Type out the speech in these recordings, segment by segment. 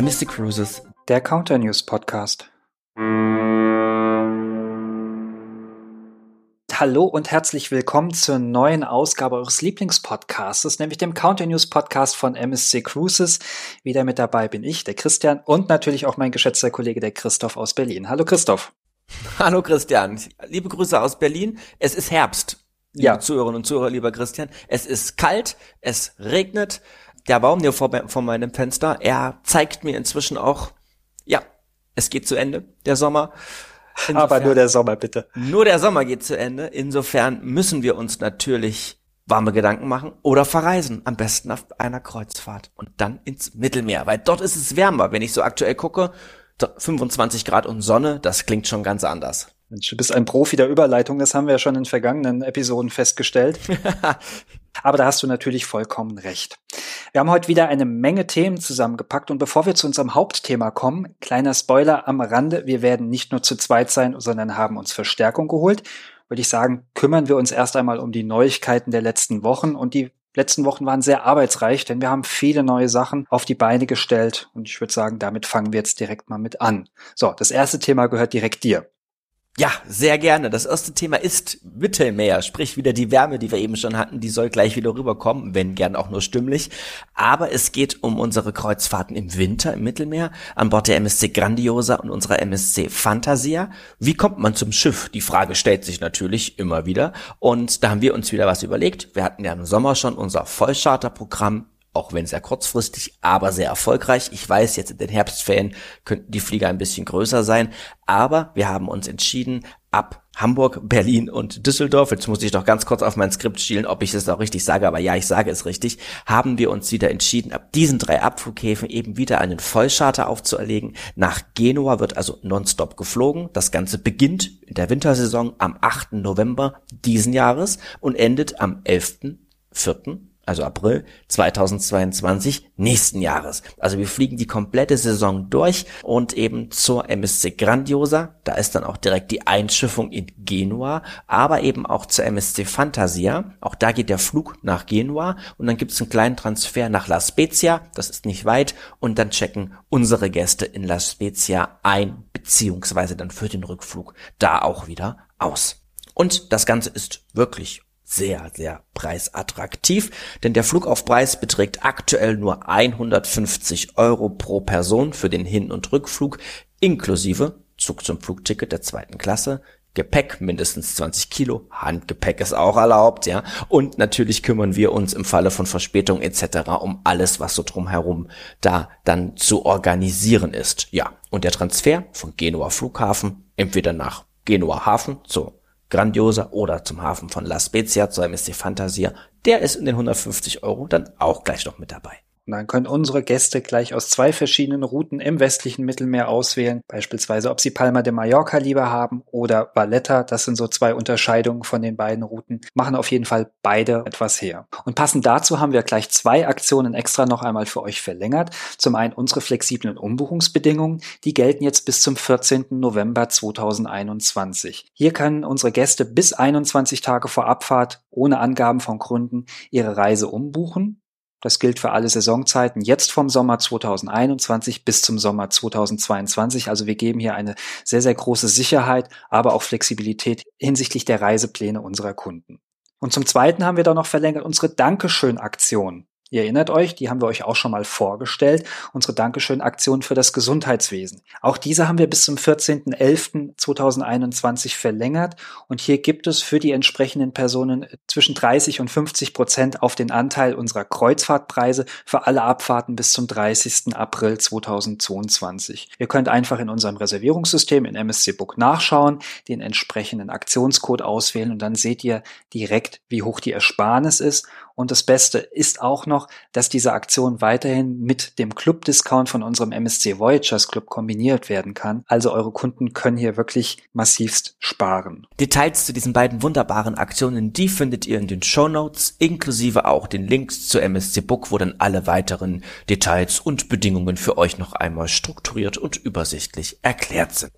MSC Cruises, der Counter News Podcast. Hallo und herzlich willkommen zur neuen Ausgabe eures Lieblingspodcasts, nämlich dem Counter News Podcast von MSC Cruises. Wieder mit dabei bin ich, der Christian, und natürlich auch mein geschätzter Kollege, der Christoph aus Berlin. Hallo Christoph. Hallo Christian. Liebe Grüße aus Berlin. Es ist Herbst. Liebe ja. Zuhörerinnen und Zuhörer, lieber Christian. Es ist kalt, es regnet. Der Baum hier vor, vor meinem Fenster, er zeigt mir inzwischen auch, ja, es geht zu Ende, der Sommer. Insofern, Aber nur der Sommer, bitte. Nur der Sommer geht zu Ende. Insofern müssen wir uns natürlich warme Gedanken machen oder verreisen. Am besten auf einer Kreuzfahrt und dann ins Mittelmeer, weil dort ist es wärmer. Wenn ich so aktuell gucke, 25 Grad und Sonne, das klingt schon ganz anders. Mensch, du bist ein Profi der Überleitung, das haben wir ja schon in vergangenen Episoden festgestellt. Aber da hast du natürlich vollkommen recht. Wir haben heute wieder eine Menge Themen zusammengepackt und bevor wir zu unserem Hauptthema kommen, kleiner Spoiler am Rande, wir werden nicht nur zu zweit sein, sondern haben uns Verstärkung geholt. Würde ich sagen, kümmern wir uns erst einmal um die Neuigkeiten der letzten Wochen und die letzten Wochen waren sehr arbeitsreich, denn wir haben viele neue Sachen auf die Beine gestellt und ich würde sagen, damit fangen wir jetzt direkt mal mit an. So, das erste Thema gehört direkt dir. Ja, sehr gerne. Das erste Thema ist Mittelmeer, sprich wieder die Wärme, die wir eben schon hatten, die soll gleich wieder rüberkommen, wenn gern auch nur stimmlich. Aber es geht um unsere Kreuzfahrten im Winter im Mittelmeer an Bord der MSC Grandiosa und unserer MSC Fantasia. Wie kommt man zum Schiff? Die Frage stellt sich natürlich immer wieder. Und da haben wir uns wieder was überlegt. Wir hatten ja im Sommer schon unser Vollcharterprogramm auch wenn sehr kurzfristig, aber sehr erfolgreich. Ich weiß, jetzt in den Herbstferien könnten die Flieger ein bisschen größer sein, aber wir haben uns entschieden, ab Hamburg, Berlin und Düsseldorf, jetzt muss ich doch ganz kurz auf mein Skript schielen, ob ich es auch richtig sage, aber ja, ich sage es richtig, haben wir uns wieder entschieden, ab diesen drei Abflughäfen eben wieder einen Vollcharter aufzuerlegen. Nach Genua wird also nonstop geflogen. Das Ganze beginnt in der Wintersaison am 8. November diesen Jahres und endet am 11.4 also April 2022 nächsten Jahres. Also wir fliegen die komplette Saison durch und eben zur MSC Grandiosa. Da ist dann auch direkt die Einschiffung in Genua, aber eben auch zur MSC Fantasia. Auch da geht der Flug nach Genua und dann gibt es einen kleinen Transfer nach La Spezia. Das ist nicht weit und dann checken unsere Gäste in La Spezia ein, beziehungsweise dann für den Rückflug da auch wieder aus. Und das Ganze ist wirklich sehr, sehr preisattraktiv, denn der Flugaufpreis beträgt aktuell nur 150 Euro pro Person für den Hin- und Rückflug inklusive Zug zum Flugticket der zweiten Klasse, Gepäck mindestens 20 Kilo, Handgepäck ist auch erlaubt, ja. Und natürlich kümmern wir uns im Falle von Verspätung etc. um alles, was so drumherum da dann zu organisieren ist. Ja, und der Transfer von Genua Flughafen entweder nach Genua Hafen zur Grandiosa oder zum Hafen von La Spezia zur MSC Fantasia, der ist in den 150 Euro dann auch gleich noch mit dabei. Und dann können unsere Gäste gleich aus zwei verschiedenen Routen im westlichen Mittelmeer auswählen, beispielsweise ob sie Palma de Mallorca lieber haben oder Valletta. Das sind so zwei Unterscheidungen von den beiden Routen. Machen auf jeden Fall beide etwas her. Und passend dazu haben wir gleich zwei Aktionen extra noch einmal für euch verlängert. Zum einen unsere flexiblen Umbuchungsbedingungen. Die gelten jetzt bis zum 14. November 2021. Hier können unsere Gäste bis 21 Tage vor Abfahrt ohne Angaben von Gründen ihre Reise umbuchen. Das gilt für alle Saisonzeiten jetzt vom Sommer 2021 bis zum Sommer 2022. Also wir geben hier eine sehr, sehr große Sicherheit, aber auch Flexibilität hinsichtlich der Reisepläne unserer Kunden. Und zum Zweiten haben wir da noch verlängert unsere Dankeschön-Aktion. Ihr erinnert euch, die haben wir euch auch schon mal vorgestellt, unsere Dankeschön-Aktion für das Gesundheitswesen. Auch diese haben wir bis zum 14.11.2021 verlängert und hier gibt es für die entsprechenden Personen zwischen 30 und 50 Prozent auf den Anteil unserer Kreuzfahrtpreise für alle Abfahrten bis zum 30. April 2022. Ihr könnt einfach in unserem Reservierungssystem in MSC Book nachschauen, den entsprechenden Aktionscode auswählen und dann seht ihr direkt, wie hoch die Ersparnis ist und das Beste ist auch noch, dass diese Aktion weiterhin mit dem Club-Discount von unserem MSC Voyagers Club kombiniert werden kann. Also eure Kunden können hier wirklich massivst sparen. Details zu diesen beiden wunderbaren Aktionen, die findet ihr in den Show Notes, inklusive auch den Links zu MSC Book, wo dann alle weiteren Details und Bedingungen für euch noch einmal strukturiert und übersichtlich erklärt sind.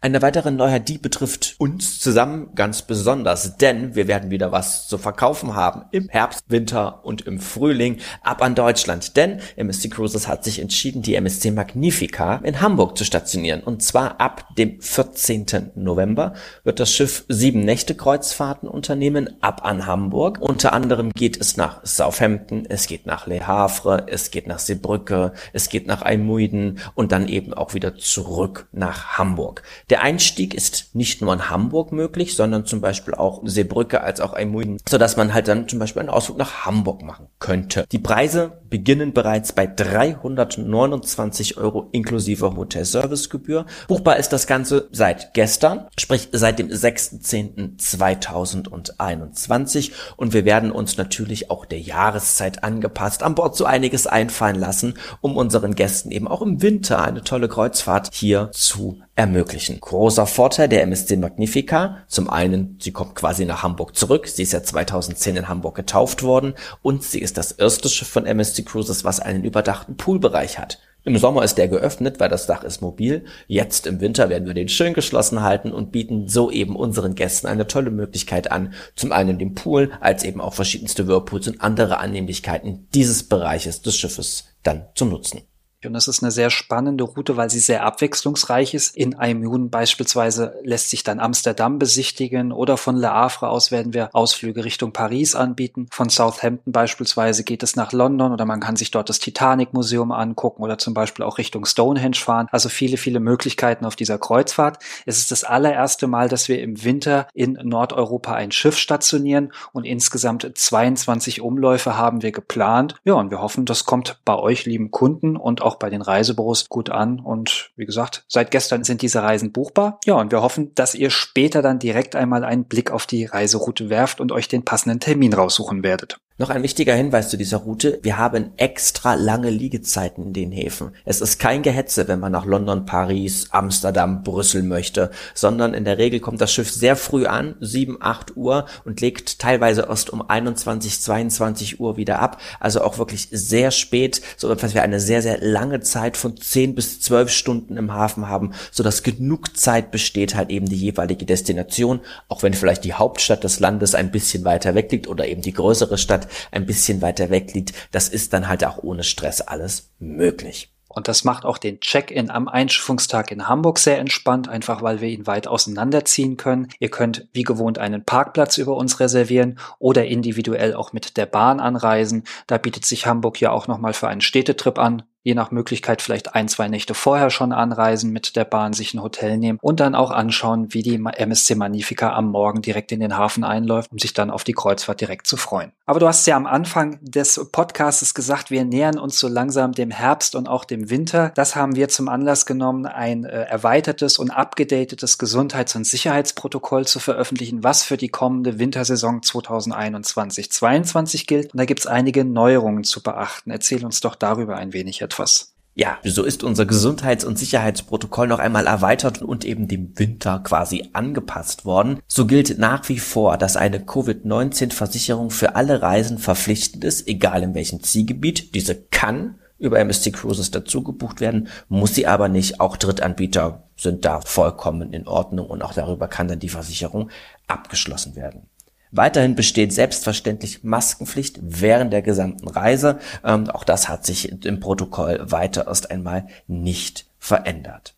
Eine weitere Neuheit, die betrifft uns zusammen ganz besonders, denn wir werden wieder was zu verkaufen haben im Herbst, Winter und im Frühling ab an Deutschland. Denn MSC Cruises hat sich entschieden, die MSC Magnifica in Hamburg zu stationieren. Und zwar ab dem 14. November wird das Schiff sieben Nächte Kreuzfahrten unternehmen ab an Hamburg. Unter anderem geht es nach Southampton, es geht nach Le Havre, es geht nach Seebrücke, es geht nach Almuiden und dann eben auch wieder zurück nach Hamburg. Der Einstieg ist nicht nur in Hamburg möglich, sondern zum Beispiel auch Seebrücke als auch Almuiden, sodass man halt dann zum Beispiel einen Ausflug nach Hamburg machen könnte. Die Preise beginnen bereits bei 329 Euro inklusive Hotelservicegebühr. Buchbar ist das Ganze seit gestern, sprich seit dem 6.10.2021 und wir werden uns natürlich auch der Jahreszeit angepasst an Bord so einiges einfallen lassen, um unseren Gästen eben auch im Winter eine tolle Kreuzfahrt hier zu ermöglichen. Großer Vorteil der MSC Magnifica. Zum einen, sie kommt quasi nach Hamburg zurück. Sie ist ja 2010 in Hamburg getauft worden und sie ist das erste Schiff von MSC Cruises, was einen überdachten Poolbereich hat. Im Sommer ist der geöffnet, weil das Dach ist mobil. Jetzt im Winter werden wir den schön geschlossen halten und bieten so eben unseren Gästen eine tolle Möglichkeit an, zum einen den Pool, als eben auch verschiedenste Whirlpools und andere Annehmlichkeiten dieses Bereiches des Schiffes dann zu nutzen. Und das ist eine sehr spannende Route, weil sie sehr abwechslungsreich ist. In Aymun beispielsweise lässt sich dann Amsterdam besichtigen oder von Le Havre aus werden wir Ausflüge Richtung Paris anbieten. Von Southampton beispielsweise geht es nach London oder man kann sich dort das Titanic Museum angucken oder zum Beispiel auch Richtung Stonehenge fahren. Also viele, viele Möglichkeiten auf dieser Kreuzfahrt. Es ist das allererste Mal, dass wir im Winter in Nordeuropa ein Schiff stationieren und insgesamt 22 Umläufe haben wir geplant. Ja, und wir hoffen, das kommt bei euch, lieben Kunden und bei den Reisebüros gut an. Und wie gesagt, seit gestern sind diese Reisen buchbar. Ja, und wir hoffen, dass ihr später dann direkt einmal einen Blick auf die Reiseroute werft und euch den passenden Termin raussuchen werdet. Noch ein wichtiger Hinweis zu dieser Route. Wir haben extra lange Liegezeiten in den Häfen. Es ist kein Gehetze, wenn man nach London, Paris, Amsterdam, Brüssel möchte, sondern in der Regel kommt das Schiff sehr früh an, 7, 8 Uhr und legt teilweise erst um 21, 22 Uhr wieder ab. Also auch wirklich sehr spät, so dass wir eine sehr, sehr lange Zeit von 10 bis 12 Stunden im Hafen haben, sodass genug Zeit besteht, halt eben die jeweilige Destination, auch wenn vielleicht die Hauptstadt des Landes ein bisschen weiter weg liegt oder eben die größere Stadt, ein bisschen weiter weg liegt, das ist dann halt auch ohne Stress alles möglich. Und das macht auch den Check-in am Einschiffungstag in Hamburg sehr entspannt, einfach weil wir ihn weit auseinanderziehen können. Ihr könnt wie gewohnt einen Parkplatz über uns reservieren oder individuell auch mit der Bahn anreisen. Da bietet sich Hamburg ja auch nochmal für einen Städtetrip an je nach Möglichkeit vielleicht ein, zwei Nächte vorher schon anreisen mit der Bahn, sich ein Hotel nehmen und dann auch anschauen, wie die MSC Magnifica am Morgen direkt in den Hafen einläuft, um sich dann auf die Kreuzfahrt direkt zu freuen. Aber du hast ja am Anfang des Podcasts gesagt, wir nähern uns so langsam dem Herbst und auch dem Winter. Das haben wir zum Anlass genommen, ein äh, erweitertes und abgedatetes Gesundheits- und Sicherheitsprotokoll zu veröffentlichen, was für die kommende Wintersaison 2021-22 gilt. Und da gibt es einige Neuerungen zu beachten. Erzähl uns doch darüber ein wenig etwas etwas. Ja, so ist unser Gesundheits- und Sicherheitsprotokoll noch einmal erweitert und eben dem Winter quasi angepasst worden. So gilt nach wie vor, dass eine Covid-19-Versicherung für alle Reisen verpflichtend ist, egal in welchem Zielgebiet. Diese kann über MSC Cruises dazu gebucht werden, muss sie aber nicht. Auch Drittanbieter sind da vollkommen in Ordnung und auch darüber kann dann die Versicherung abgeschlossen werden. Weiterhin besteht selbstverständlich Maskenpflicht während der gesamten Reise. Ähm, auch das hat sich im Protokoll weiter erst einmal nicht verändert.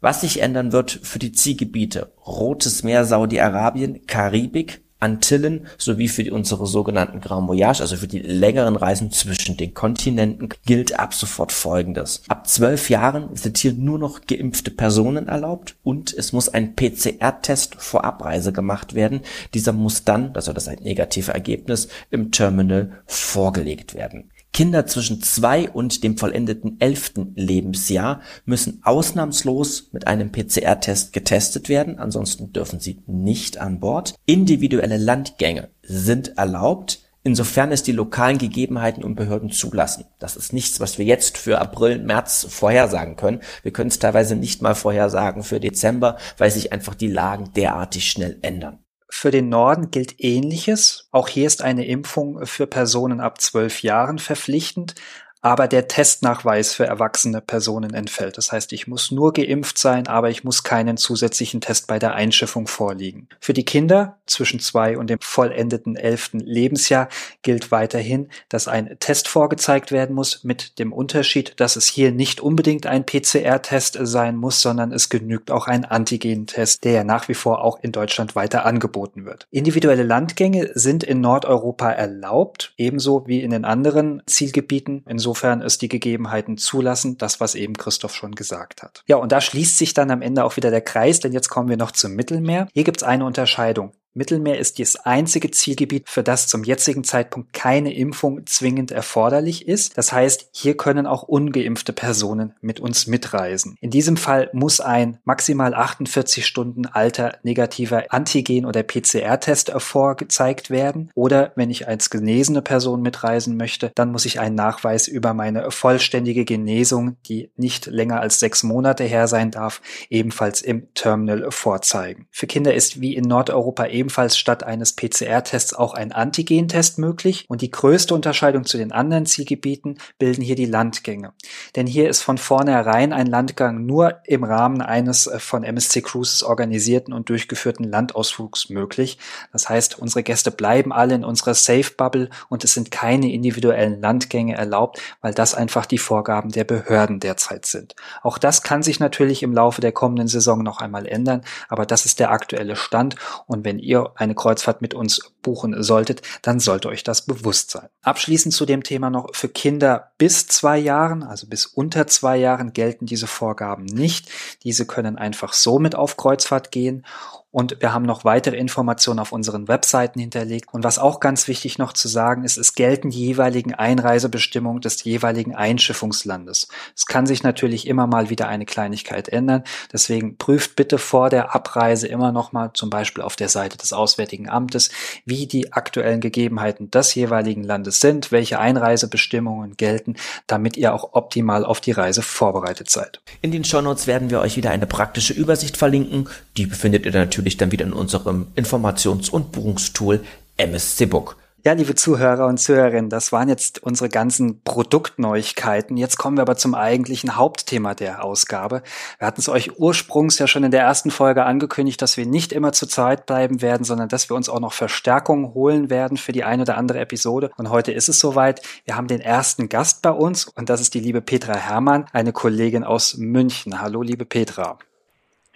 Was sich ändern wird für die Zielgebiete Rotes Meer, Saudi-Arabien, Karibik, Antillen sowie für unsere sogenannten Grand Voyage, also für die längeren Reisen zwischen den Kontinenten, gilt ab sofort Folgendes. Ab zwölf Jahren sind hier nur noch geimpfte Personen erlaubt und es muss ein PCR-Test vor Abreise gemacht werden. Dieser muss dann, das ist ein negatives Ergebnis, im Terminal vorgelegt werden. Kinder zwischen zwei und dem vollendeten elften Lebensjahr müssen ausnahmslos mit einem PCR-Test getestet werden, ansonsten dürfen sie nicht an Bord. Individuelle Landgänge sind erlaubt, insofern es die lokalen Gegebenheiten und Behörden zulassen. Das ist nichts, was wir jetzt für April, März vorhersagen können. Wir können es teilweise nicht mal vorhersagen für Dezember, weil sich einfach die Lagen derartig schnell ändern. Für den Norden gilt Ähnliches. Auch hier ist eine Impfung für Personen ab zwölf Jahren verpflichtend. Aber der Testnachweis für erwachsene Personen entfällt. Das heißt, ich muss nur geimpft sein, aber ich muss keinen zusätzlichen Test bei der Einschiffung vorliegen. Für die Kinder zwischen zwei und dem vollendeten elften Lebensjahr gilt weiterhin, dass ein Test vorgezeigt werden muss, mit dem Unterschied, dass es hier nicht unbedingt ein PCR-Test sein muss, sondern es genügt auch ein Antigen-Test, der ja nach wie vor auch in Deutschland weiter angeboten wird. Individuelle Landgänge sind in Nordeuropa erlaubt, ebenso wie in den anderen Zielgebieten. Insofern es die Gegebenheiten zulassen, das, was eben Christoph schon gesagt hat. Ja, und da schließt sich dann am Ende auch wieder der Kreis, denn jetzt kommen wir noch zum Mittelmeer. Hier gibt es eine Unterscheidung. Mittelmeer ist das einzige Zielgebiet, für das zum jetzigen Zeitpunkt keine Impfung zwingend erforderlich ist. Das heißt, hier können auch ungeimpfte Personen mit uns mitreisen. In diesem Fall muss ein maximal 48 Stunden alter negativer Antigen- oder PCR-Test vorgezeigt werden. Oder wenn ich als genesene Person mitreisen möchte, dann muss ich einen Nachweis über meine vollständige Genesung, die nicht länger als sechs Monate her sein darf, ebenfalls im Terminal vorzeigen. Für Kinder ist wie in Nordeuropa ebenfalls statt eines PCR-Tests auch ein Antigen-Test möglich. Und die größte Unterscheidung zu den anderen Zielgebieten bilden hier die Landgänge. Denn hier ist von vornherein ein Landgang nur im Rahmen eines äh, von MSC Cruises organisierten und durchgeführten Landausflugs möglich. Das heißt, unsere Gäste bleiben alle in unserer Safe-Bubble und es sind keine individuellen Landgänge erlaubt, weil das einfach die Vorgaben der Behörden derzeit sind. Auch das kann sich natürlich im Laufe der kommenden Saison noch einmal ändern, aber das ist der aktuelle Stand. Und wenn ihr eine Kreuzfahrt mit uns buchen solltet, dann sollte euch das bewusst sein. Abschließend zu dem Thema noch für Kinder bis zwei Jahren, also bis unter zwei Jahren gelten diese Vorgaben nicht. Diese können einfach so mit auf Kreuzfahrt gehen und wir haben noch weitere Informationen auf unseren Webseiten hinterlegt. Und was auch ganz wichtig noch zu sagen ist, es gelten die jeweiligen Einreisebestimmungen des jeweiligen Einschiffungslandes. Es kann sich natürlich immer mal wieder eine Kleinigkeit ändern. Deswegen prüft bitte vor der Abreise immer noch mal zum Beispiel auf der Seite des Auswärtigen Amtes, wie die aktuellen Gegebenheiten des jeweiligen Landes sind, welche Einreisebestimmungen gelten, damit ihr auch optimal auf die Reise vorbereitet seid. In den Shownotes werden wir euch wieder eine praktische Übersicht verlinken. Die befindet ihr natürlich natürlich dann wieder in unserem Informations- und Buchungstool MSC Book. Ja, liebe Zuhörer und Zuhörerinnen, das waren jetzt unsere ganzen Produktneuigkeiten. Jetzt kommen wir aber zum eigentlichen Hauptthema der Ausgabe. Wir hatten es euch ursprungs ja schon in der ersten Folge angekündigt, dass wir nicht immer zu Zeit bleiben werden, sondern dass wir uns auch noch Verstärkung holen werden für die eine oder andere Episode. Und heute ist es soweit. Wir haben den ersten Gast bei uns und das ist die liebe Petra Herrmann, eine Kollegin aus München. Hallo, liebe Petra.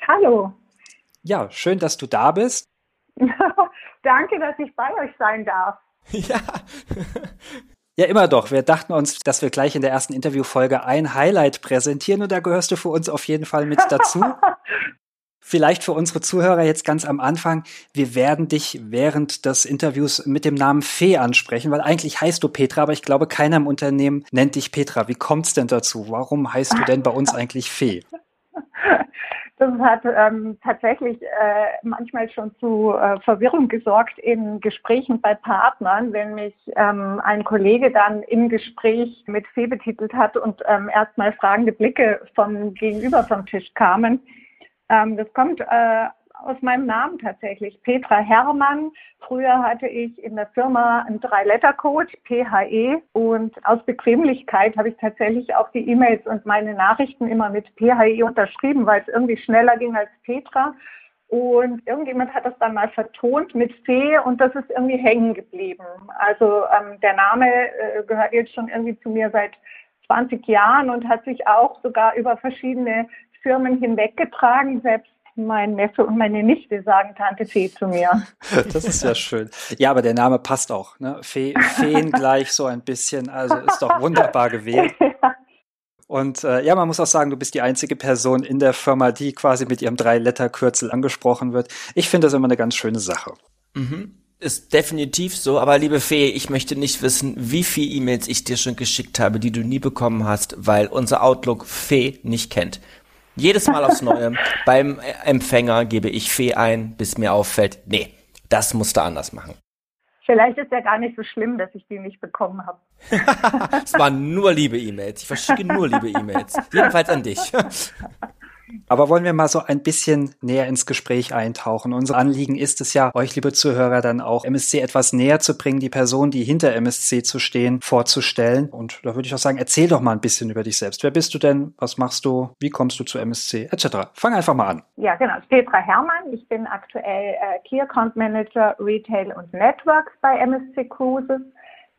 Hallo. Ja, schön, dass du da bist. Danke, dass ich bei euch sein darf. Ja. ja, immer doch. Wir dachten uns, dass wir gleich in der ersten Interviewfolge ein Highlight präsentieren und da gehörst du für uns auf jeden Fall mit dazu. Vielleicht für unsere Zuhörer jetzt ganz am Anfang. Wir werden dich während des Interviews mit dem Namen Fee ansprechen, weil eigentlich heißt du Petra, aber ich glaube, keiner im Unternehmen nennt dich Petra. Wie kommt es denn dazu? Warum heißt du denn bei uns eigentlich Fee? Das hat ähm, tatsächlich äh, manchmal schon zu äh, Verwirrung gesorgt in Gesprächen bei Partnern, wenn mich ähm, ein Kollege dann im Gespräch mit Fee betitelt hat und ähm, erstmal fragende Blicke vom Gegenüber vom Tisch kamen. Ähm, das kommt äh, aus meinem Namen tatsächlich. Petra Herrmann. Früher hatte ich in der Firma einen Drei-Letter-Code, PHE. Und aus Bequemlichkeit habe ich tatsächlich auch die E-Mails und meine Nachrichten immer mit PHE unterschrieben, weil es irgendwie schneller ging als Petra. Und irgendjemand hat das dann mal vertont mit Fee und das ist irgendwie hängen geblieben. Also ähm, der Name äh, gehört jetzt schon irgendwie zu mir seit 20 Jahren und hat sich auch sogar über verschiedene Firmen hinweggetragen. Selbst mein Neffe und meine Nichte sagen Tante Fee zu mir. Das ist ja schön. Ja, aber der Name passt auch. Ne? Fee, Feen gleich so ein bisschen. Also ist doch wunderbar gewählt. Ja. Und äh, ja, man muss auch sagen, du bist die einzige Person in der Firma, die quasi mit ihrem Drei-Letter-Kürzel angesprochen wird. Ich finde das immer eine ganz schöne Sache. Mhm. Ist definitiv so, aber liebe Fee, ich möchte nicht wissen, wie viele E-Mails ich dir schon geschickt habe, die du nie bekommen hast, weil unser Outlook Fee nicht kennt. Jedes Mal aufs Neue. Beim Empfänger gebe ich Fee ein, bis mir auffällt, nee, das musst du anders machen. Vielleicht ist ja gar nicht so schlimm, dass ich die nicht bekommen habe. es waren nur liebe E-Mails. Ich verschicke nur liebe E-Mails. Jedenfalls an dich. Aber wollen wir mal so ein bisschen näher ins Gespräch eintauchen? Unser Anliegen ist es ja, euch, liebe Zuhörer, dann auch MSC etwas näher zu bringen, die Person, die hinter MSC zu stehen, vorzustellen. Und da würde ich auch sagen, erzähl doch mal ein bisschen über dich selbst. Wer bist du denn? Was machst du? Wie kommst du zu MSC? Etc. Fang einfach mal an. Ja, genau. Petra Herrmann. Ich bin aktuell äh, Key Account Manager Retail und Networks bei MSC Cruises.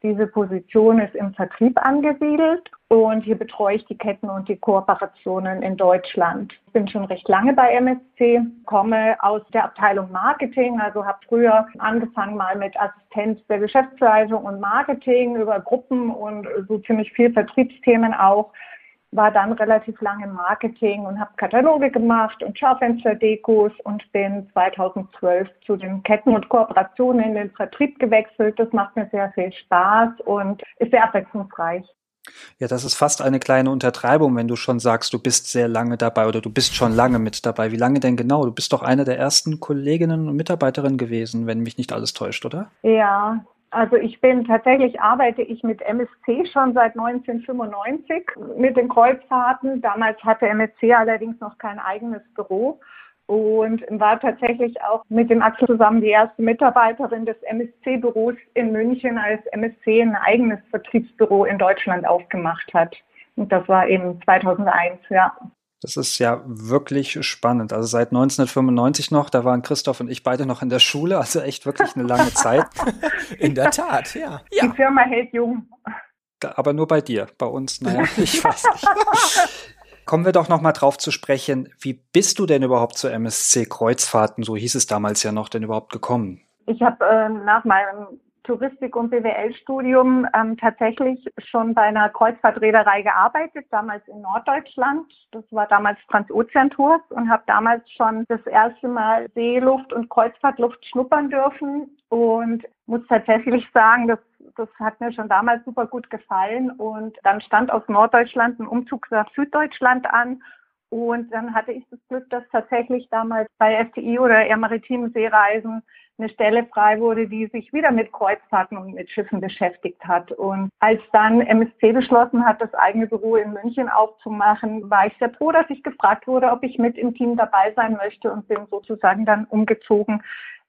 Diese Position ist im Vertrieb angesiedelt und hier betreue ich die Ketten und die Kooperationen in Deutschland. Ich bin schon recht lange bei MSC, komme aus der Abteilung Marketing, also habe früher angefangen mal mit Assistenz der Geschäftsleitung und Marketing über Gruppen und so ziemlich viel Vertriebsthemen auch war dann relativ lange im Marketing und habe Kataloge gemacht und Schaufensterdekos und bin 2012 zu den Ketten und Kooperationen in den Vertrieb gewechselt. Das macht mir sehr viel Spaß und ist sehr abwechslungsreich. Ja, das ist fast eine kleine Untertreibung, wenn du schon sagst, du bist sehr lange dabei oder du bist schon lange mit dabei. Wie lange denn genau? Du bist doch eine der ersten Kolleginnen und Mitarbeiterinnen gewesen, wenn mich nicht alles täuscht, oder? Ja, also ich bin tatsächlich arbeite ich mit MSC schon seit 1995 mit den Kreuzfahrten. Damals hatte MSC allerdings noch kein eigenes Büro und war tatsächlich auch mit dem Axel zusammen die erste Mitarbeiterin des MSC-Büros in München, als MSC ein eigenes Vertriebsbüro in Deutschland aufgemacht hat. Und das war eben 2001, ja. Das ist ja wirklich spannend. Also seit 1995 noch, da waren Christoph und ich beide noch in der Schule, also echt wirklich eine lange Zeit. in der Tat, ja. Die Firma hält jung. Aber nur bei dir, bei uns, naja, ich weiß nicht. Kommen wir doch noch mal drauf zu sprechen. Wie bist du denn überhaupt zur MSC Kreuzfahrten, so hieß es damals ja noch, denn überhaupt gekommen? Ich habe äh, nach meinem Touristik- und BWL-Studium ähm, tatsächlich schon bei einer Kreuzfahrtreederei gearbeitet, damals in Norddeutschland. Das war damals Transozean-Tours und habe damals schon das erste Mal Seeluft und Kreuzfahrtluft schnuppern dürfen und muss tatsächlich sagen, das, das hat mir schon damals super gut gefallen. Und dann stand aus Norddeutschland ein Umzug nach Süddeutschland an und dann hatte ich das Glück, dass tatsächlich damals bei FTI oder Air Maritim Seereisen eine Stelle frei wurde, die sich wieder mit Kreuzfahrten und mit Schiffen beschäftigt hat. Und als dann MSC beschlossen hat, das eigene Büro in München aufzumachen, war ich sehr froh, dass ich gefragt wurde, ob ich mit im Team dabei sein möchte und bin sozusagen dann umgezogen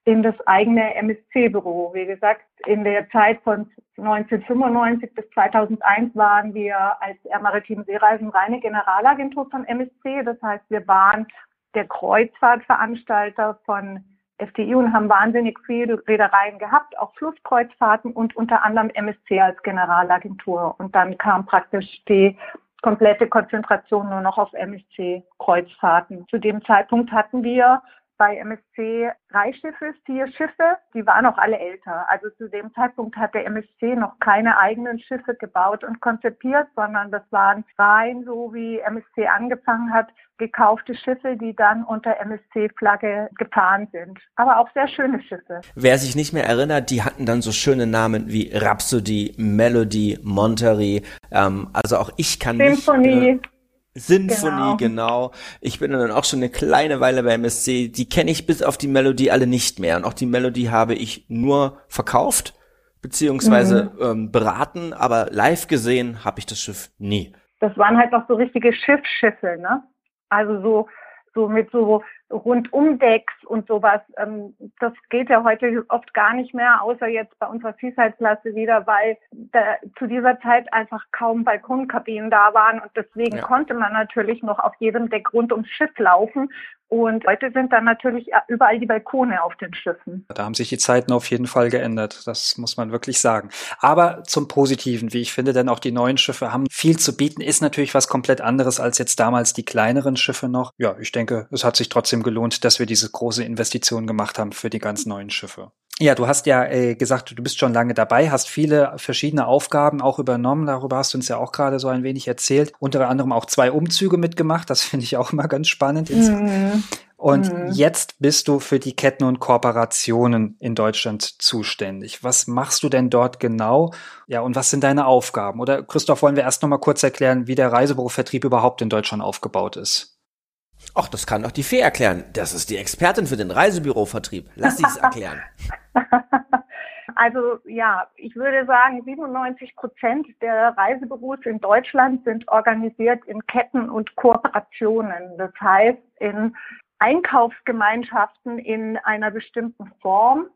in das eigene MSC-Büro. Wie gesagt, in der Zeit von 1995 bis 2001 waren wir als Air Maritim Seereisen reine Generalagentur von MSC. Das heißt, wir waren der Kreuzfahrtveranstalter von FDI und haben wahnsinnig viele Reedereien gehabt, auch Flusskreuzfahrten und unter anderem MSC als Generalagentur. Und dann kam praktisch die komplette Konzentration nur noch auf MSC-Kreuzfahrten. Zu dem Zeitpunkt hatten wir bei MSC drei Schiffe, vier Schiffe, die waren auch alle älter. Also zu dem Zeitpunkt hat der MSC noch keine eigenen Schiffe gebaut und konzipiert, sondern das waren rein, so wie MSC angefangen hat, gekaufte Schiffe, die dann unter MSC-Flagge gefahren sind. Aber auch sehr schöne Schiffe. Wer sich nicht mehr erinnert, die hatten dann so schöne Namen wie Rhapsody, Melody, Monterey. Ähm, also auch ich kann Symphonie. Nicht, äh, Sinfonie, genau. genau. Ich bin dann auch schon eine kleine Weile bei MSC. Die kenne ich bis auf die Melodie alle nicht mehr. Und auch die Melodie habe ich nur verkauft, beziehungsweise mhm. ähm, beraten, aber live gesehen habe ich das Schiff nie. Das waren halt noch so richtige Schiffsschiffe, ne? Also so, so mit so Rundumdecks und sowas. Ähm, das geht ja heute oft gar nicht mehr, außer jetzt bei unserer Seaside-Klasse wieder, weil da, zu dieser Zeit einfach kaum Balkonkabinen da waren und deswegen ja. konnte man natürlich noch auf jedem Deck rund ums Schiff laufen und heute sind dann natürlich überall die Balkone auf den Schiffen. Da haben sich die Zeiten auf jeden Fall geändert. Das muss man wirklich sagen. Aber zum Positiven, wie ich finde, denn auch die neuen Schiffe haben viel zu bieten, ist natürlich was komplett anderes als jetzt damals die kleineren Schiffe noch. Ja, ich denke, es hat sich trotzdem gelohnt, dass wir diese große Investition gemacht haben für die ganz neuen Schiffe. Ja, du hast ja äh, gesagt, du bist schon lange dabei, hast viele verschiedene Aufgaben auch übernommen. Darüber hast du uns ja auch gerade so ein wenig erzählt. Unter anderem auch zwei Umzüge mitgemacht. Das finde ich auch immer ganz spannend. Mhm. Und mhm. jetzt bist du für die Ketten und Kooperationen in Deutschland zuständig. Was machst du denn dort genau? Ja, und was sind deine Aufgaben? Oder Christoph, wollen wir erst noch mal kurz erklären, wie der Reisebürovertrieb überhaupt in Deutschland aufgebaut ist? Ach, das kann doch die Fee erklären. Das ist die Expertin für den Reisebürovertrieb. Lass sie es erklären. Also ja, ich würde sagen, 97 Prozent der Reisebüros in Deutschland sind organisiert in Ketten und Kooperationen. Das heißt, in Einkaufsgemeinschaften in einer bestimmten Form,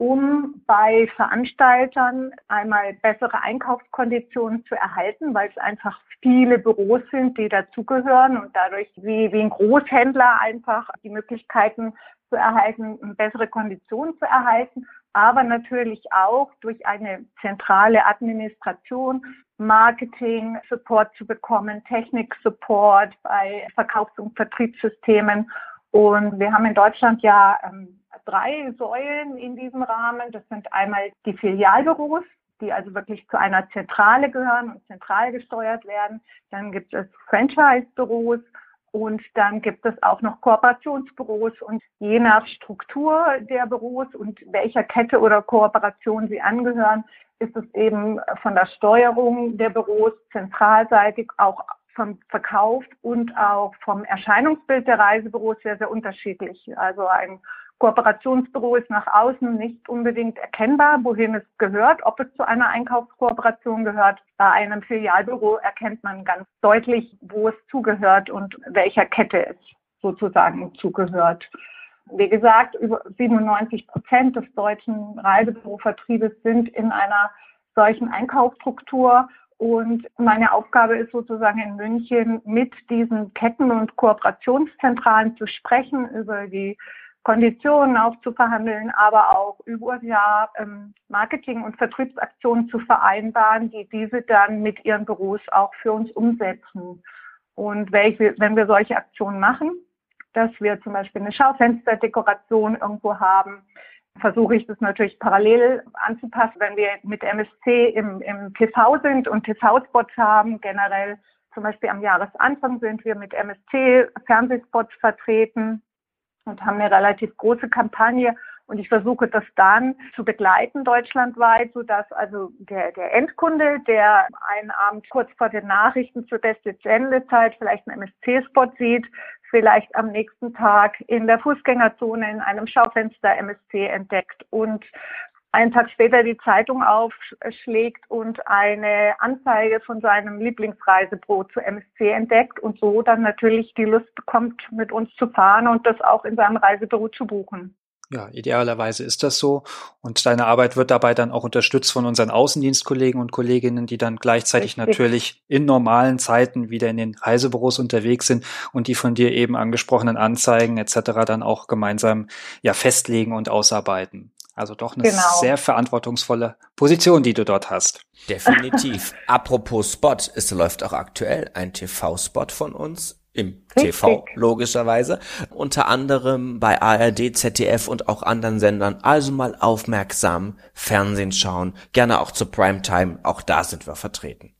um bei Veranstaltern einmal bessere Einkaufskonditionen zu erhalten, weil es einfach viele Büros sind, die dazugehören und dadurch wie, wie ein Großhändler einfach die Möglichkeiten zu erhalten, bessere Konditionen zu erhalten, aber natürlich auch durch eine zentrale Administration, Marketing, Support zu bekommen, Technik-Support bei Verkaufs- und Vertriebssystemen. Und wir haben in Deutschland ja ähm, drei Säulen in diesem Rahmen. Das sind einmal die Filialbüros, die also wirklich zu einer Zentrale gehören und zentral gesteuert werden. Dann gibt es Franchise-Büros und dann gibt es auch noch Kooperationsbüros und je nach Struktur der Büros und welcher Kette oder Kooperation sie angehören, ist es eben von der Steuerung der Büros zentralseitig auch vom Verkauf und auch vom Erscheinungsbild der Reisebüros sehr, sehr unterschiedlich. Also ein Kooperationsbüro ist nach außen nicht unbedingt erkennbar, wohin es gehört, ob es zu einer Einkaufskooperation gehört. Bei einem Filialbüro erkennt man ganz deutlich, wo es zugehört und welcher Kette es sozusagen zugehört. Wie gesagt, über 97 Prozent des deutschen Reisebürovertriebes sind in einer solchen Einkaufsstruktur. Und meine Aufgabe ist sozusagen in München mit diesen Ketten- und Kooperationszentralen zu sprechen über die Konditionen aufzuverhandeln, aber auch über Jahr ähm, Marketing- und Vertriebsaktionen zu vereinbaren, die diese dann mit ihren Büros auch für uns umsetzen. Und wenn wir solche Aktionen machen, dass wir zum Beispiel eine Schaufensterdekoration irgendwo haben, versuche ich das natürlich parallel anzupassen, wenn wir mit MSC im, im TV sind und TV-Spots haben, generell zum Beispiel am Jahresanfang sind wir mit MSC Fernsehspots vertreten und haben eine relativ große Kampagne. Und ich versuche das dann zu begleiten deutschlandweit, sodass also der, der Endkunde, der einen Abend kurz vor den Nachrichten zur beste Sendezeit vielleicht einen MSC-Spot sieht, vielleicht am nächsten Tag in der Fußgängerzone in einem Schaufenster MSC entdeckt und einen Tag später die Zeitung aufschlägt und eine Anzeige von seinem Lieblingsreisebrot zu MSC entdeckt und so dann natürlich die Lust bekommt, mit uns zu fahren und das auch in seinem Reisebüro zu buchen. Ja, idealerweise ist das so. Und deine Arbeit wird dabei dann auch unterstützt von unseren Außendienstkollegen und Kolleginnen, die dann gleichzeitig Richtig. natürlich in normalen Zeiten wieder in den Reisebüros unterwegs sind und die von dir eben angesprochenen Anzeigen etc. dann auch gemeinsam ja festlegen und ausarbeiten. Also doch eine genau. sehr verantwortungsvolle Position, die du dort hast. Definitiv. Apropos Spot, es läuft auch aktuell ein TV-Spot von uns im TV, logischerweise. Unter anderem bei ARD, ZDF und auch anderen Sendern. Also mal aufmerksam Fernsehen schauen. Gerne auch zur Primetime. Auch da sind wir vertreten.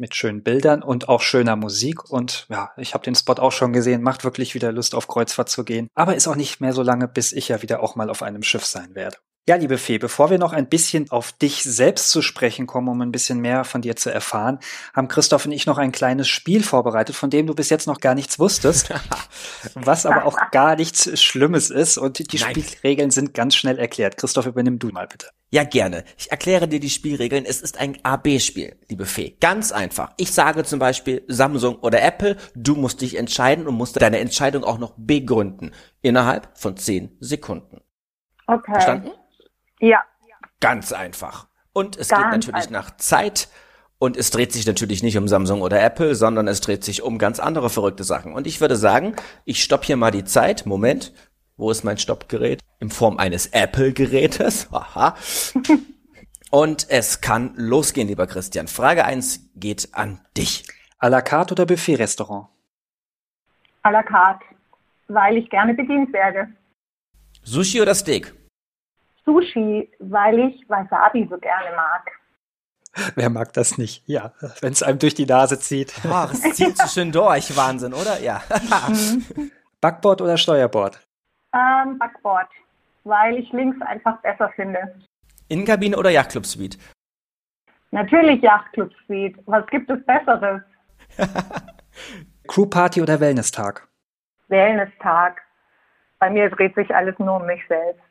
Mit schönen Bildern und auch schöner Musik. Und ja, ich habe den Spot auch schon gesehen. Macht wirklich wieder Lust, auf Kreuzfahrt zu gehen. Aber ist auch nicht mehr so lange, bis ich ja wieder auch mal auf einem Schiff sein werde. Ja, liebe Fee, bevor wir noch ein bisschen auf dich selbst zu sprechen kommen, um ein bisschen mehr von dir zu erfahren, haben Christoph und ich noch ein kleines Spiel vorbereitet, von dem du bis jetzt noch gar nichts wusstest, was aber auch gar nichts Schlimmes ist und die Nein. Spielregeln sind ganz schnell erklärt. Christoph, übernimm du mal bitte. Ja, gerne. Ich erkläre dir die Spielregeln. Es ist ein AB-Spiel, liebe Fee. Ganz einfach. Ich sage zum Beispiel Samsung oder Apple. Du musst dich entscheiden und musst deine Entscheidung auch noch begründen. Innerhalb von zehn Sekunden. Okay. Verstanden? Ja. Ganz einfach. Und es Ganz geht natürlich einfach. nach Zeit. Und es dreht sich natürlich nicht um Samsung oder Apple, sondern es dreht sich um ganz andere verrückte Sachen. Und ich würde sagen, ich stopp hier mal die Zeit. Moment. Wo ist mein Stoppgerät? In Form eines Apple-Gerätes. Aha. Und es kann losgehen, lieber Christian. Frage eins geht an dich. À la carte oder Buffet-Restaurant? À la carte, weil ich gerne bedient werde. Sushi oder Steak? Sushi, weil ich Wasabi so gerne mag. Wer mag das nicht? Ja, wenn es einem durch die Nase zieht. Boah, es zieht so schön durch. Wahnsinn, oder? Ja. Mhm. Backboard oder Steuerbord? Ähm, Backboard, weil ich links einfach besser finde. Innenkabine oder Yachtclub Suite? Natürlich Yachtclub Suite. Was gibt es Besseres? Crewparty oder Wellness-Tag? Wellness-Tag. Bei mir dreht sich alles nur um mich selbst.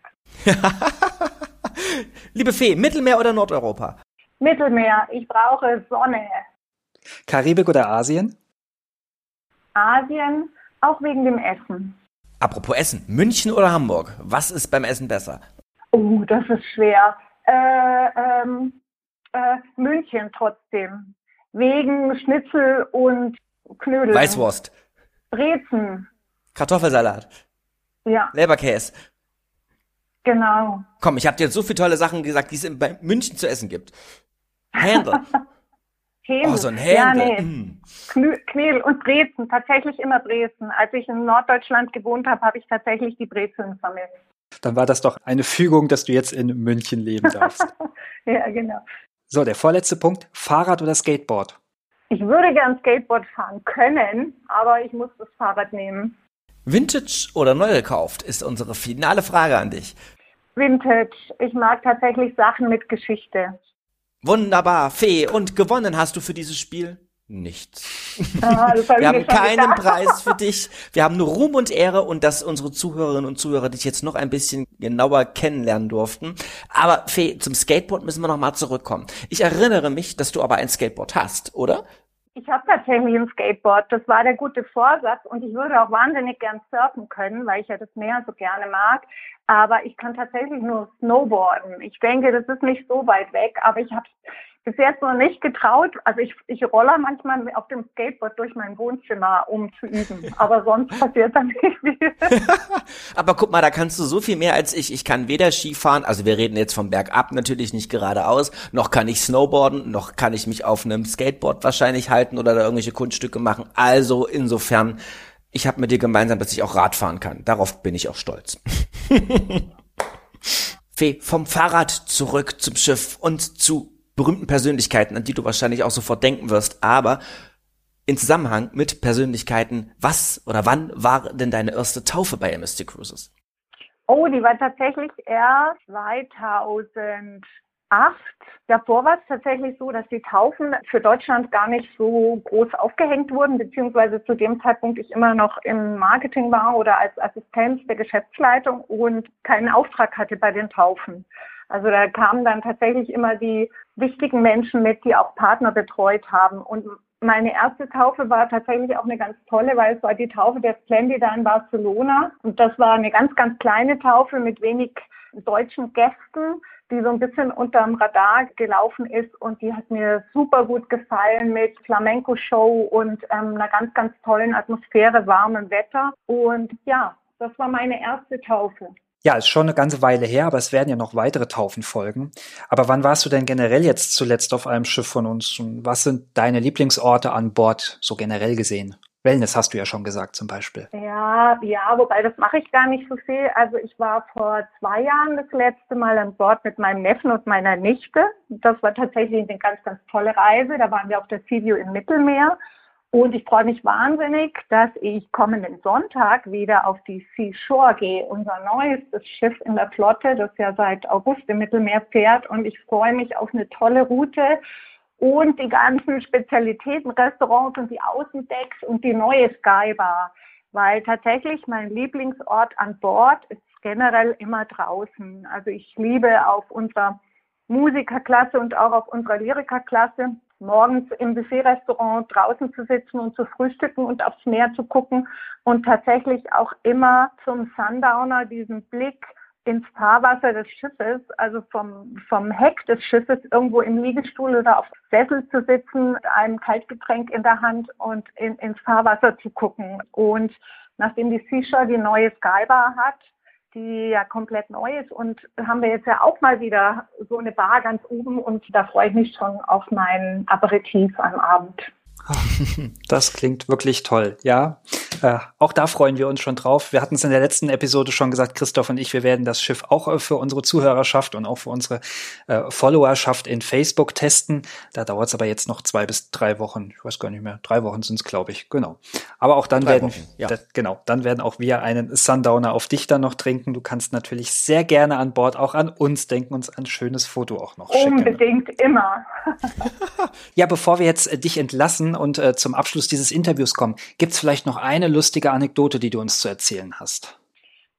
Liebe Fee, Mittelmeer oder Nordeuropa? Mittelmeer. Ich brauche Sonne. Karibik oder Asien? Asien, auch wegen dem Essen. Apropos Essen, München oder Hamburg? Was ist beim Essen besser? Oh, das ist schwer. Äh, ähm, äh, München trotzdem. Wegen Schnitzel und Knödel. Weißwurst. Brezen. Kartoffelsalat. Ja, Leberkäse. genau. Komm, ich habe dir jetzt so viele tolle Sachen gesagt, die es in bei München zu essen gibt. Händel. Händel. Oh, so ein Ja, Händel. nee. Mm. Knö Knödel und Brezen. Tatsächlich immer Brezen. Als ich in Norddeutschland gewohnt habe, habe ich tatsächlich die Brezeln vermisst. Dann war das doch eine Fügung, dass du jetzt in München leben darfst. Ja, genau. so, der vorletzte Punkt. Fahrrad oder Skateboard? Ich würde gern Skateboard fahren können, aber ich muss das Fahrrad nehmen. Vintage oder neu gekauft ist unsere finale Frage an dich. Vintage. Ich mag tatsächlich Sachen mit Geschichte. Wunderbar, Fee. Und gewonnen hast du für dieses Spiel? Nichts. Ah, Wir haben keinen gedacht. Preis für dich. Wir haben nur Ruhm und Ehre und dass unsere Zuhörerinnen und Zuhörer dich jetzt noch ein bisschen genauer kennenlernen durften. Aber Fee, zum Skateboard müssen wir noch mal zurückkommen. Ich erinnere mich, dass du aber ein Skateboard hast, oder? Ich habe tatsächlich ein Skateboard. Das war der gute Vorsatz und ich würde auch wahnsinnig gern surfen können, weil ich ja das Meer so gerne mag. Aber ich kann tatsächlich nur Snowboarden. Ich denke, das ist nicht so weit weg, aber ich habe bis jetzt noch nicht getraut. Also ich, ich roller manchmal auf dem Skateboard durch mein Wohnzimmer, um zu üben. Aber sonst passiert da nicht viel. Aber guck mal, da kannst du so viel mehr als ich. Ich kann weder Skifahren, also wir reden jetzt vom Bergab natürlich nicht geradeaus, noch kann ich Snowboarden, noch kann ich mich auf einem Skateboard wahrscheinlich halten oder da irgendwelche Kunststücke machen. Also insofern, ich habe mit dir gemeinsam, dass ich auch Rad fahren kann. Darauf bin ich auch stolz. Fee, vom Fahrrad zurück zum Schiff und zu berühmten Persönlichkeiten, an die du wahrscheinlich auch sofort denken wirst, aber in Zusammenhang mit Persönlichkeiten, was oder wann war denn deine erste Taufe bei MSC Cruises? Oh, die war tatsächlich erst 2008. Davor war es tatsächlich so, dass die Taufen für Deutschland gar nicht so groß aufgehängt wurden, beziehungsweise zu dem Zeitpunkt ich immer noch im Marketing war oder als Assistenz der Geschäftsleitung und keinen Auftrag hatte bei den Taufen. Also da kamen dann tatsächlich immer die wichtigen Menschen mit, die auch Partner betreut haben. Und meine erste Taufe war tatsächlich auch eine ganz tolle, weil es war die Taufe der Splendida in Barcelona. Und das war eine ganz, ganz kleine Taufe mit wenig deutschen Gästen, die so ein bisschen unterm Radar gelaufen ist. Und die hat mir super gut gefallen mit Flamenco-Show und ähm, einer ganz, ganz tollen Atmosphäre, warmem Wetter. Und ja, das war meine erste Taufe. Ja, ist schon eine ganze Weile her, aber es werden ja noch weitere Taufen folgen. Aber wann warst du denn generell jetzt zuletzt auf einem Schiff von uns? Und was sind deine Lieblingsorte an Bord, so generell gesehen? Wellness hast du ja schon gesagt zum Beispiel. Ja, ja, wobei das mache ich gar nicht so viel. Also ich war vor zwei Jahren das letzte Mal an Bord mit meinem Neffen und meiner Nichte. Das war tatsächlich eine ganz, ganz tolle Reise. Da waren wir auf der Seaview im Mittelmeer. Und ich freue mich wahnsinnig, dass ich kommenden Sonntag wieder auf die Seashore gehe, unser neuestes Schiff in der Flotte, das ja seit August im Mittelmeer fährt. Und ich freue mich auf eine tolle Route und die ganzen Spezialitäten, Restaurants und die Außendecks und die neue Skybar. Weil tatsächlich mein Lieblingsort an Bord ist generell immer draußen. Also ich liebe auf unserer Musikerklasse und auch auf unserer Lyrikerklasse morgens im Buffetrestaurant draußen zu sitzen und zu frühstücken und aufs Meer zu gucken und tatsächlich auch immer zum Sundowner diesen Blick ins Fahrwasser des Schiffes, also vom, vom Heck des Schiffes irgendwo im Liegestuhl oder auf Sessel zu sitzen, einem Kaltgetränk in der Hand und in, ins Fahrwasser zu gucken. Und nachdem die Seashore die neue Skybar hat, die ja komplett neu ist und haben wir jetzt ja auch mal wieder so eine Bar ganz oben und da freue ich mich schon auf mein Aperitif am Abend. Das klingt wirklich toll, ja. Äh, auch da freuen wir uns schon drauf. Wir hatten es in der letzten Episode schon gesagt, Christoph und ich, wir werden das Schiff auch äh, für unsere Zuhörerschaft und auch für unsere äh, Followerschaft in Facebook testen. Da dauert es aber jetzt noch zwei bis drei Wochen. Ich weiß gar nicht mehr. Drei Wochen sind es, glaube ich. Genau. Aber auch dann Drei werden, Wochen, ja. da, genau, dann werden auch wir einen Sundowner auf dich dann noch trinken. Du kannst natürlich sehr gerne an Bord auch an uns denken, uns ein schönes Foto auch noch schicken. Unbedingt immer. Ja, bevor wir jetzt äh, dich entlassen und äh, zum Abschluss dieses Interviews kommen, gibt's vielleicht noch eine lustige Anekdote, die du uns zu erzählen hast?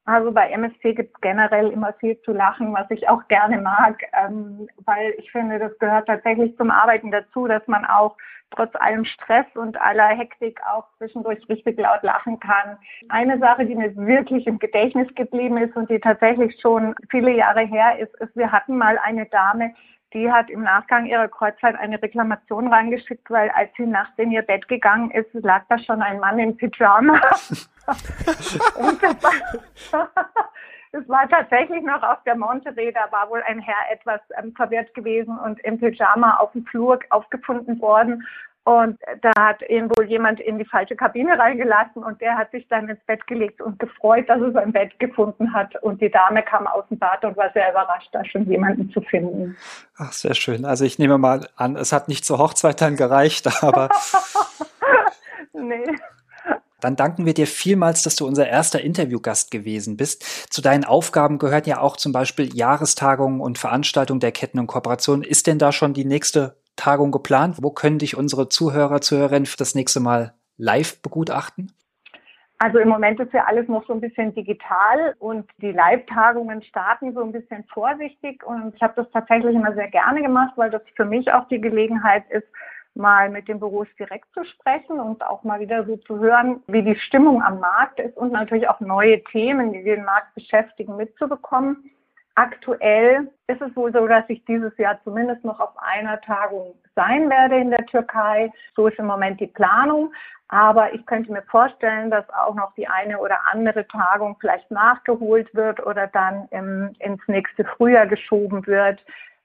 Also bei MSC gibt es generell immer viel zu lachen, was ich auch gerne mag, ähm, weil ich finde, das gehört tatsächlich zum Arbeiten dazu, dass man auch trotz allem Stress und aller Hektik auch zwischendurch richtig laut lachen kann. Eine Sache, die mir wirklich im Gedächtnis geblieben ist und die tatsächlich schon viele Jahre her ist, ist, wir hatten mal eine Dame, die hat im Nachgang ihrer Kreuzzeit eine Reklamation reingeschickt, weil als sie nachts in ihr Bett gegangen ist, lag da schon ein Mann in Pyjama. und das war, es war tatsächlich noch auf der Monterey, da war wohl ein Herr etwas ähm, verwirrt gewesen und im Pyjama auf dem Flur aufgefunden worden. Und da hat ihn wohl jemand in die falsche Kabine reingelassen und der hat sich dann ins Bett gelegt und gefreut, dass er sein Bett gefunden hat. Und die Dame kam aus dem Bad und war sehr überrascht, da schon jemanden zu finden. Ach, sehr schön. Also ich nehme mal an, es hat nicht zur Hochzeit dann gereicht, aber. nee. Dann danken wir dir vielmals, dass du unser erster Interviewgast gewesen bist. Zu deinen Aufgaben gehört ja auch zum Beispiel Jahrestagungen und Veranstaltungen der Ketten und Kooperationen. Ist denn da schon die nächste Tagung geplant? Wo können dich unsere Zuhörer, Zuhörerinnen das nächste Mal live begutachten? Also im Moment ist ja alles noch so ein bisschen digital und die Live-Tagungen starten so ein bisschen vorsichtig und ich habe das tatsächlich immer sehr gerne gemacht, weil das für mich auch die Gelegenheit ist, mal mit den Büros direkt zu sprechen und auch mal wieder so zu hören, wie die Stimmung am Markt ist und natürlich auch neue Themen, die den Markt beschäftigen, mitzubekommen. Aktuell ist es wohl so, dass ich dieses Jahr zumindest noch auf einer Tagung sein werde in der Türkei. So ist im Moment die Planung. Aber ich könnte mir vorstellen, dass auch noch die eine oder andere Tagung vielleicht nachgeholt wird oder dann im, ins nächste Frühjahr geschoben wird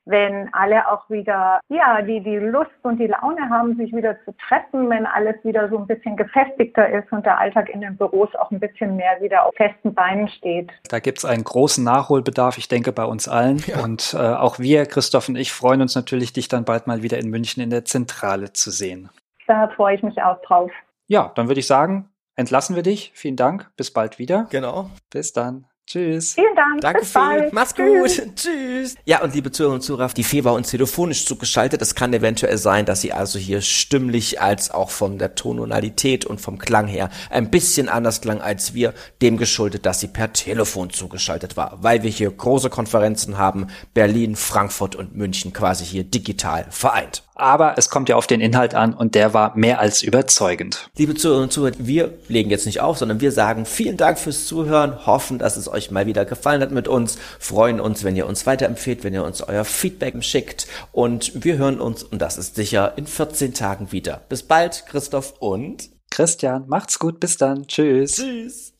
wenn alle auch wieder, ja, die, die Lust und die Laune haben, sich wieder zu treffen, wenn alles wieder so ein bisschen gefestigter ist und der Alltag in den Büros auch ein bisschen mehr wieder auf festen Beinen steht. Da gibt es einen großen Nachholbedarf, ich denke, bei uns allen. Ja. Und äh, auch wir, Christoph und ich, freuen uns natürlich, dich dann bald mal wieder in München in der Zentrale zu sehen. Da freue ich mich auch drauf. Ja, dann würde ich sagen, entlassen wir dich. Vielen Dank. Bis bald wieder. Genau. Bis dann. Tschüss. Vielen Dank. Danke Bis viel. Bald. Mach's Tschüss. gut. Tschüss. Ja, und liebe Zuhörerinnen und Zuhörer, die Fee war uns telefonisch zugeschaltet. Es kann eventuell sein, dass sie also hier stimmlich als auch von der Tonalität und vom Klang her ein bisschen anders klang als wir, dem geschuldet, dass sie per Telefon zugeschaltet war, weil wir hier große Konferenzen haben, Berlin, Frankfurt und München quasi hier digital vereint. Aber es kommt ja auf den Inhalt an und der war mehr als überzeugend. Liebe Zuhörerinnen und Zuhörer, wir legen jetzt nicht auf, sondern wir sagen vielen Dank fürs Zuhören, hoffen, dass es euch mal wieder gefallen hat mit uns, freuen uns, wenn ihr uns weiterempfehlt, wenn ihr uns euer Feedback schickt und wir hören uns, und das ist sicher, in 14 Tagen wieder. Bis bald, Christoph und Christian, macht's gut, bis dann, tschüss. Tschüss.